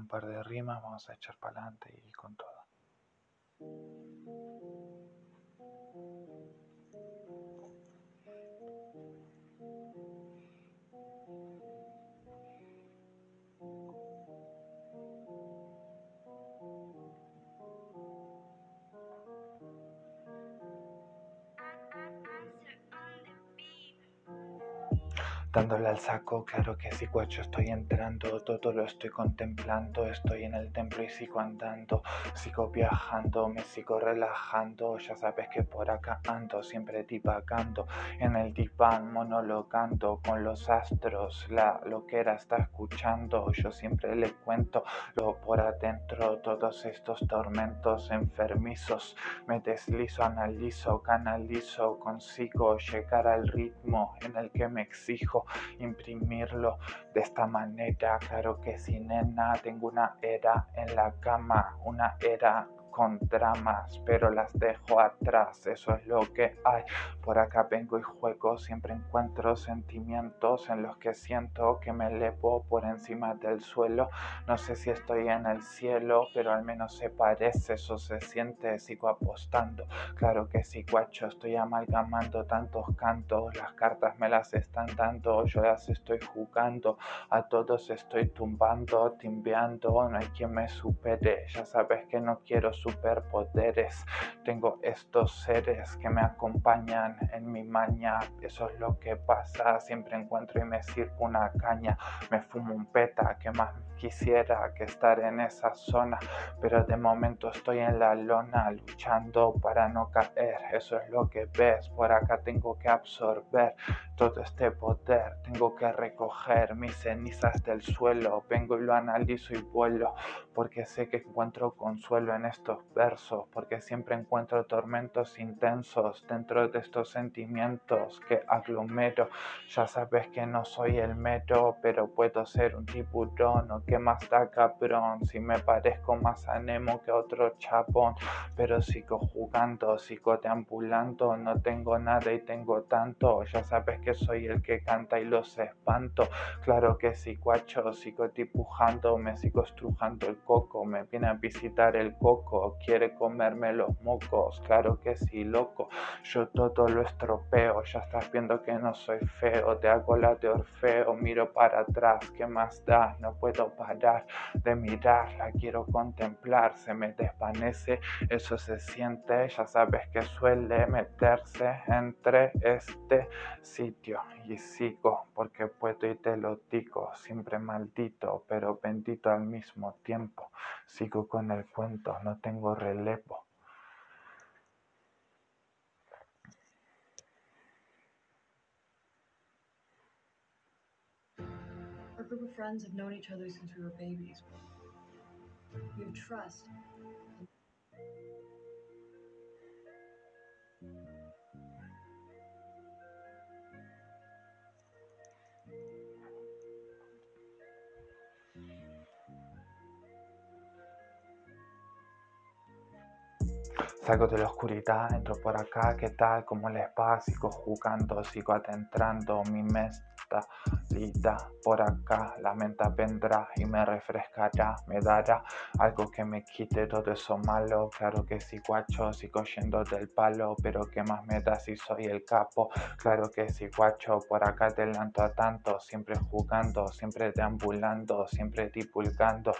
un par de rimas, vamos a echar para adelante y con todo. Dándole al saco, claro que sí, guacho, estoy entrando, todo lo estoy contemplando, estoy en el templo y sigo andando, sigo viajando, me sigo relajando, ya sabes que por acá ando, siempre divagando, en el diván monologando con los astros, la loquera está escuchando, yo siempre le cuento lo por adentro, todos estos tormentos enfermizos, me deslizo, analizo, canalizo, consigo llegar al ritmo en el que me exijo, imprimirlo de esta manera. Claro que sí, nena, tengo una era en la cama, una era con dramas, pero las dejo atrás, eso es lo que hay. Por acá vengo y juego, siempre encuentro sentimientos en los que siento que me elevo por encima del suelo. No sé si estoy en el cielo, pero al menos se parece, eso se siente, sigo apostando. Claro que sí, guacho, estoy amalgamando tantos cantos, las cartas me las están dando, yo las estoy jugando, a todos estoy tumbando, timbeando, no hay quien me supere, ya sabes que no quiero superpoderes. Tengo estos seres que me acompañan en mi maña. Eso es lo que pasa. Siempre encuentro y me sirvo una caña. Me fumo un peta que más quisiera que estar en esa zona. Pero de momento estoy en la lona luchando para no caer. Eso es lo que ves. Por acá tengo que absorber todo este poder. Tengo que recoger mis cenizas del suelo. Vengo y lo analizo y vuelo porque sé que encuentro consuelo en estos versos, porque siempre encuentro tormentos intensos dentro de estos sentimientos que aglomero. Ya sabes que no soy el mero, pero puedo ser un tiburón o que más da cabrón. Si me parezco más a Nemo que otro chapón, pero sigo jugando, sigo deambulando, no tengo nada y tengo tanto. Ya sabes que soy el que canta y los espanto. Claro que sí, guacho, sigo dibujando, me sigo estrujando el coco, me viene a visitar el coco quiere comerme los mocos, claro que sí, loco, yo todo lo estropeo, ya estás viendo que no soy feo, te hago la de Orfeo, miro para atrás, ¿qué más da? No puedo de mirar, la quiero contemplar, se me desvanece, eso se siente, ya sabes que suele meterse entre este sitio y sigo porque puedo y te lo digo, siempre maldito, pero bendito al mismo tiempo, sigo con el cuento, no tengo relevo. Friends have known each other since we were babies. We have trust. Salgo de la oscuridad, entro por acá, ¿qué tal? ¿Cómo les va? Sigo jugando, sigo adentrando mi mentalidad por acá. La menta vendrá y me refrescará, me dará algo que me quite todo eso malo. Claro que sí, guacho, sigo yendo del palo, pero ¿qué más me da si soy el capo? Claro que sí, guacho, por acá te lanto a tanto, siempre jugando, siempre deambulando, siempre divulgando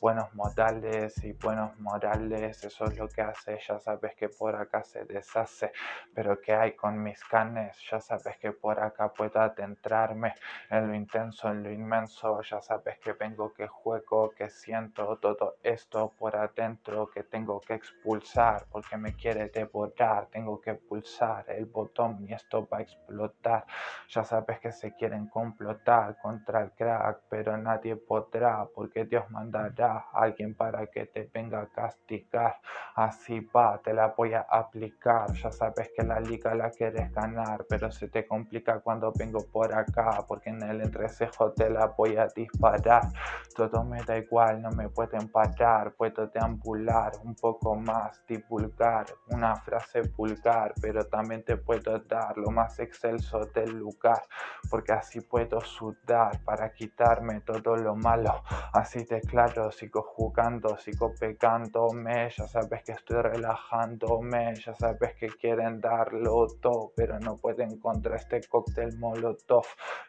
buenos modales y buenos morales, eso es lo que hace, ya sabes que por acá se deshace, pero que hay con mis canes, ya sabes que por acá puedo adentrarme en lo intenso, en lo inmenso, ya sabes que vengo, que juego, que siento todo esto por adentro, que tengo que expulsar porque me quiere devorar, tengo que pulsar el botón y esto va a explotar, ya sabes que se quieren complotar contra el crack, pero nadie podrá porque Dios mandará alguien para que te venga a castigar. Así va, te la voy a aplicar. Ya sabes que la liga la quieres ganar, pero se te complica cuando vengo por acá, porque en el entrecejo te la voy a disparar. Todo me da igual, no me pueden parar. Puedo deambular un poco más, divulgar una frase vulgar, pero también te puedo dar lo más excelso del lugar, porque así puedo sudar para quitarme todo lo malo. Así de claro, sigo jugando, sigo pegándome, ya sabes que estoy relajándome, ya sabes que quieren darlo todo, pero no pueden contra este cóctel molotov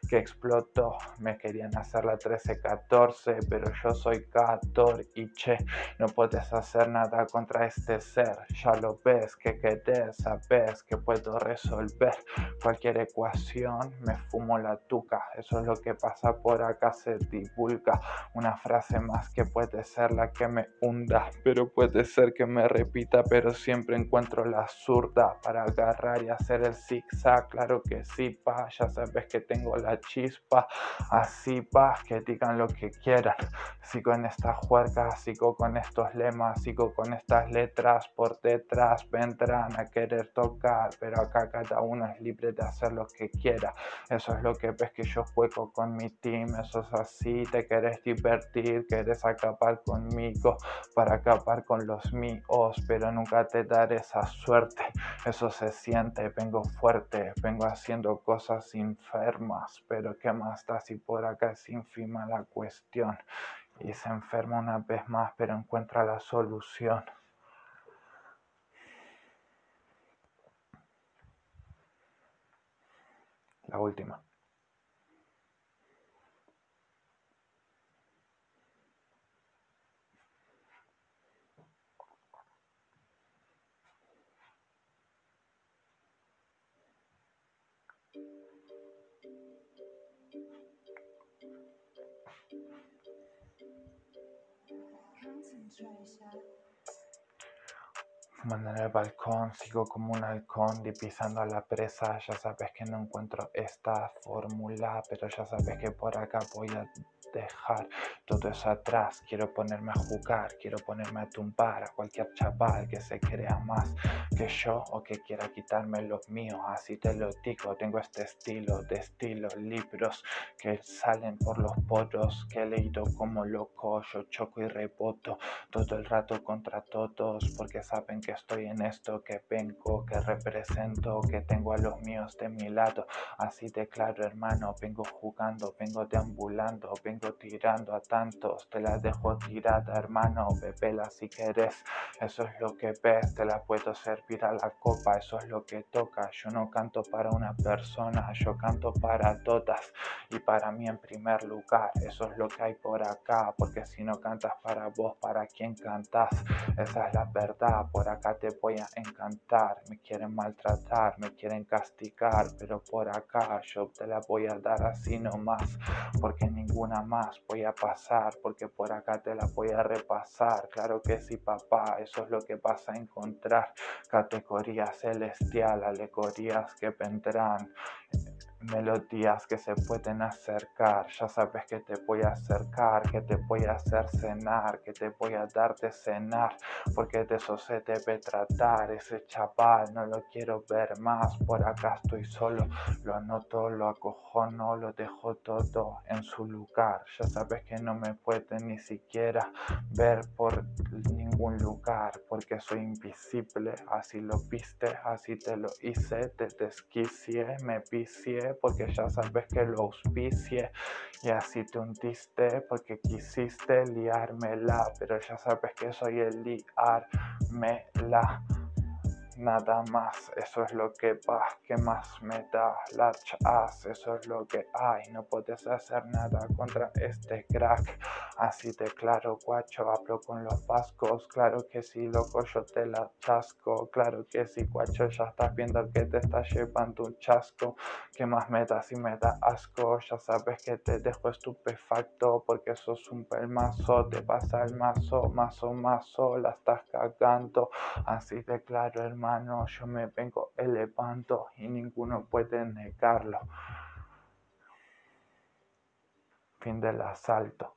que explotó. Me querían hacer la 13-14, pero yo soy 14 y che, no puedes hacer nada contra este ser, ya lo ves, que querés, sabes que puedo resolver cualquier ecuación, me fumo la tuca, eso es lo que pasa por acá, se divulga una frase más que puede ser la que me hunda, pero puede ser que me repita, pero siempre encuentro la zurda para agarrar y hacer el zigzag, claro que sí, pa, ya sabes que tengo la chispa, así pa, que digan lo que quieran, sigo en esta juerga, sigo con estos lemas, sigo con estas letras, por detrás vendrán a querer tocar, pero acá cada uno es libre de hacer lo que quiera, eso es lo que ves que yo juego con mi team, eso es así, te querés divertir, querés acabar conmigo para acabar con los míos, pero nunca te daré esa suerte, eso se siente, vengo fuerte, vengo haciendo cosas enfermas, pero qué más da si por acá es ínfima la cuestión y se enferma una vez más, pero encuentra la solución. La última. Fumando en el balcón, sigo como un halcón pisando a la presa. Ya sabes que no encuentro esta fórmula, pero ya sabes que por acá voy a dejar todo eso atrás. Quiero ponerme a jugar, quiero ponerme a tumbar a cualquier chaval que se crea más que yo o que quiera quitarme los míos. Así te lo digo, tengo este estilo de estilo, libros que salen por los poros que he leído como loco. Yo choco y reboto todo el rato contra todos porque saben que estoy en esto, que vengo, que represento, que tengo a los míos de mi lado. Así de claro, hermano, vengo jugando, vengo deambulando, vengo tirando a tantos, te la dejo tirada, hermano, bebela si quieres. Eso es lo que ves, te la puedo servir a la copa, eso es lo que toca. Yo no canto para una persona, yo canto para todas y para mí en primer lugar. Eso es lo que hay por acá, porque si no cantas para vos, ¿para quién cantas? Esa es la verdad, por acá te voy a encantar. Me quieren maltratar, me quieren castigar, pero por acá yo te la voy a dar así nomás, porque ninguna más voy a pasar porque por acá te la voy a repasar. Claro que sí, papá, eso es lo que vas a encontrar. Categoría celestial, alegorías que vendrán melodías que se pueden acercar. Ya sabes que te voy a acercar, que te voy a hacer cenar, que te voy a dar de cenar, porque de eso se debe tratar. Ese chaval no lo quiero ver más. Por acá estoy solo, lo anoto, lo acojono, lo dejo todo en su lugar. Ya sabes que no me puede ni siquiera ver por ningún lugar, porque soy invisible. Así lo viste, así te lo hice, te desquicié, me vicié porque ya sabes que lo auspicie. Y así te hundiste porque quisiste liármela, pero ya sabes que soy el liármela nada más, eso es lo que va, que más me da large ass, eso es lo que hay, no puedes hacer nada contra este crack, así de claro, guacho, hablo con los vascos, claro que sí, loco, yo te la chasco, claro que sí, guacho, ya estás viendo que te está llevando un chasco, que más me da si me da asco, ya sabes que te dejo estupefacto, porque sos un pelmazo, te pasa el mazo, mazo, mazo, la estás cagando, así de claro, hermano, yo me vengo elevando y ninguno puede negarlo. Fin del asalto.